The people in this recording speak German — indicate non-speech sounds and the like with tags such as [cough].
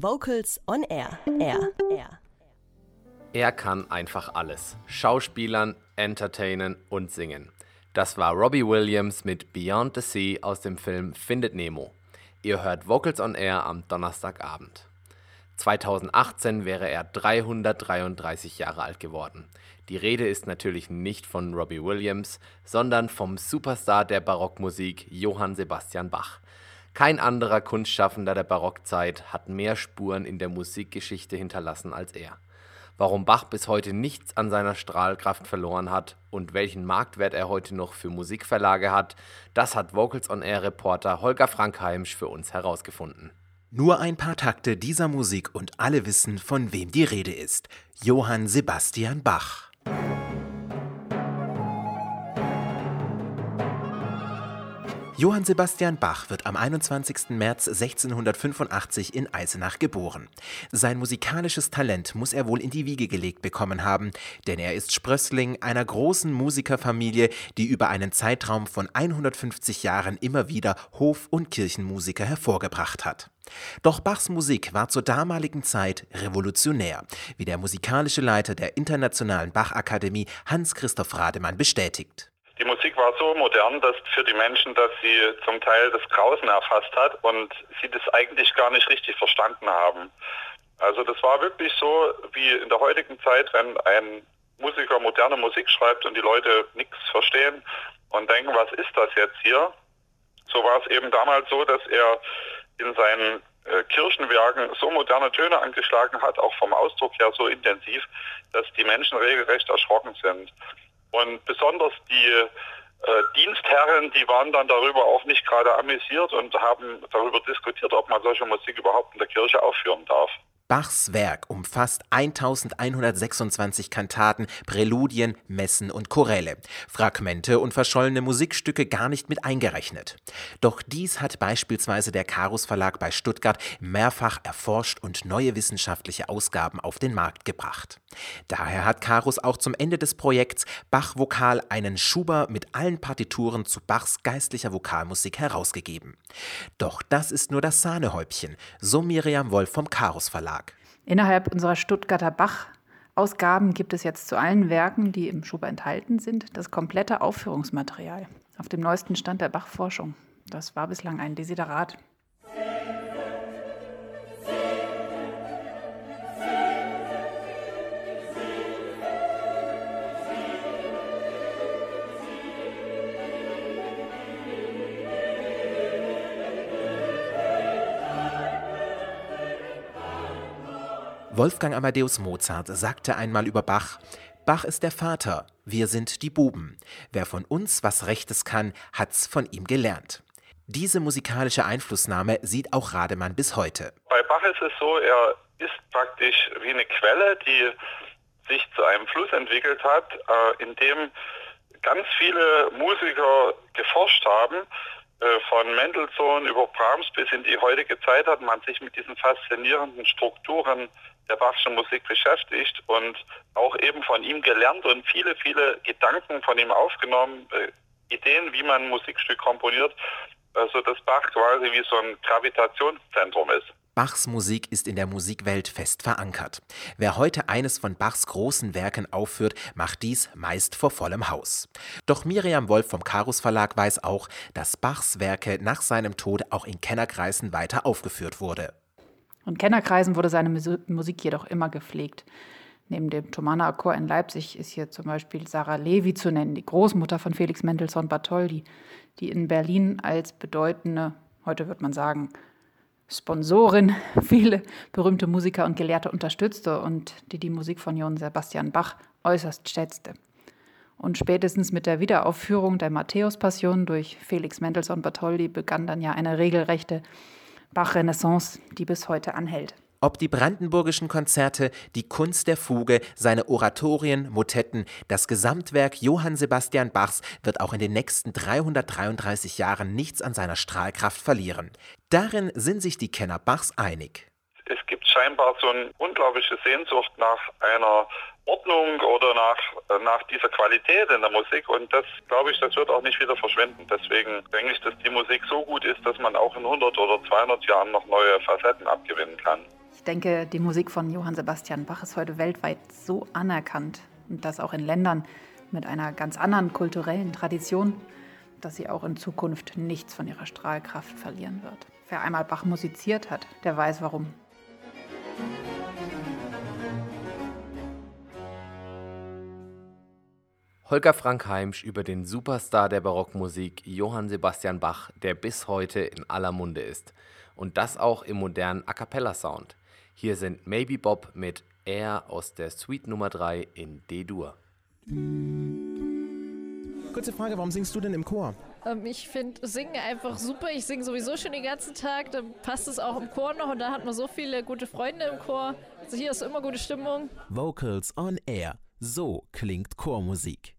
Vocals on Air. Air. Air. Er kann einfach alles. Schauspielern, entertainen und singen. Das war Robbie Williams mit Beyond the Sea aus dem Film Findet Nemo. Ihr hört Vocals on Air am Donnerstagabend. 2018 wäre er 333 Jahre alt geworden. Die Rede ist natürlich nicht von Robbie Williams, sondern vom Superstar der Barockmusik Johann Sebastian Bach. Kein anderer Kunstschaffender der Barockzeit hat mehr Spuren in der Musikgeschichte hinterlassen als er. Warum Bach bis heute nichts an seiner Strahlkraft verloren hat und welchen Marktwert er heute noch für Musikverlage hat, das hat Vocals on Air Reporter Holger Frankheimsch für uns herausgefunden. Nur ein paar Takte dieser Musik und alle wissen, von wem die Rede ist. Johann Sebastian Bach. Johann Sebastian Bach wird am 21. März 1685 in Eisenach geboren. Sein musikalisches Talent muss er wohl in die Wiege gelegt bekommen haben, denn er ist Sprössling einer großen Musikerfamilie, die über einen Zeitraum von 150 Jahren immer wieder Hof- und Kirchenmusiker hervorgebracht hat. Doch Bachs Musik war zur damaligen Zeit revolutionär, wie der musikalische Leiter der Internationalen Bachakademie Hans-Christoph Rademann bestätigt. Musik war so modern, dass für die Menschen, dass sie zum Teil das Grausen erfasst hat und sie das eigentlich gar nicht richtig verstanden haben. Also das war wirklich so wie in der heutigen Zeit, wenn ein Musiker moderne Musik schreibt und die Leute nichts verstehen und denken, was ist das jetzt hier? So war es eben damals so, dass er in seinen äh, Kirchenwerken so moderne Töne angeschlagen hat, auch vom Ausdruck her so intensiv, dass die Menschen regelrecht erschrocken sind. Und besonders die äh, Dienstherren, die waren dann darüber auch nicht gerade amüsiert und haben darüber diskutiert, ob man solche Musik überhaupt in der Kirche aufführen darf. Bachs Werk umfasst 1126 Kantaten, Präludien, Messen und Choräle, Fragmente und verschollene Musikstücke gar nicht mit eingerechnet. Doch dies hat beispielsweise der Karus Verlag bei Stuttgart mehrfach erforscht und neue wissenschaftliche Ausgaben auf den Markt gebracht. Daher hat Karus auch zum Ende des Projekts Bach Vokal einen Schuber mit allen Partituren zu Bachs geistlicher Vokalmusik herausgegeben. Doch das ist nur das Sahnehäubchen, so Miriam Wolf vom Karus Verlag. Innerhalb unserer Stuttgarter Bach-Ausgaben gibt es jetzt zu allen Werken, die im Schuber enthalten sind, das komplette Aufführungsmaterial auf dem neuesten Stand der Bach-Forschung. Das war bislang ein Desiderat. Wolfgang Amadeus Mozart sagte einmal über Bach, Bach ist der Vater, wir sind die Buben. Wer von uns was Rechtes kann, hat's von ihm gelernt. Diese musikalische Einflussnahme sieht auch Rademann bis heute. Bei Bach ist es so, er ist praktisch wie eine Quelle, die sich zu einem Fluss entwickelt hat, äh, in dem ganz viele Musiker geforscht haben. Äh, von Mendelssohn über Brahms bis in die heutige Zeit hat man sich mit diesen faszinierenden Strukturen der Bachschen Musik beschäftigt und auch eben von ihm gelernt und viele, viele Gedanken von ihm aufgenommen, äh, Ideen, wie man ein Musikstück komponiert, also dass Bach quasi wie so ein Gravitationszentrum ist. Bachs Musik ist in der Musikwelt fest verankert. Wer heute eines von Bachs großen Werken aufführt, macht dies meist vor vollem Haus. Doch Miriam Wolf vom Karus Verlag weiß auch, dass Bachs Werke nach seinem Tod auch in Kennerkreisen weiter aufgeführt wurde. In Kennerkreisen wurde seine Musik jedoch immer gepflegt. Neben dem Thomaner Chor in Leipzig ist hier zum Beispiel Sarah Levi zu nennen, die Großmutter von Felix Mendelssohn Bartholdy, die in Berlin als bedeutende, heute wird man sagen, Sponsorin [laughs] viele berühmte Musiker und Gelehrte unterstützte und die die Musik von Johann Sebastian Bach äußerst schätzte. Und spätestens mit der Wiederaufführung der Matthäus-Passion durch Felix Mendelssohn Bartholdy begann dann ja eine regelrechte Bach-Renaissance, die bis heute anhält. Ob die brandenburgischen Konzerte, die Kunst der Fuge, seine Oratorien, Motetten, das Gesamtwerk Johann Sebastian Bachs wird auch in den nächsten 333 Jahren nichts an seiner Strahlkraft verlieren. Darin sind sich die Kenner Bachs einig. Es gibt scheinbar so eine unglaubliche Sehnsucht nach einer Ordnung oder nach, nach dieser Qualität in der Musik. Und das, glaube ich, das wird auch nicht wieder verschwinden. Deswegen denke ich, dass die Musik so gut ist, dass man auch in 100 oder 200 Jahren noch neue Facetten abgewinnen kann. Denke, die Musik von Johann Sebastian Bach ist heute weltweit so anerkannt und das auch in Ländern mit einer ganz anderen kulturellen Tradition, dass sie auch in Zukunft nichts von ihrer Strahlkraft verlieren wird. Wer einmal Bach musiziert hat, der weiß warum. Holger Frank Heimsch über den Superstar der Barockmusik Johann Sebastian Bach, der bis heute in aller Munde ist. Und das auch im modernen A Cappella Sound. Hier sind Maybe Bob mit Air aus der Suite Nummer 3 in D-Dur. Kurze Frage, warum singst du denn im Chor? Ähm, ich finde Singen einfach super. Ich singe sowieso schon den ganzen Tag. Dann passt es auch im Chor noch und da hat man so viele gute Freunde im Chor. Also hier ist immer gute Stimmung. Vocals on Air. So klingt Chormusik.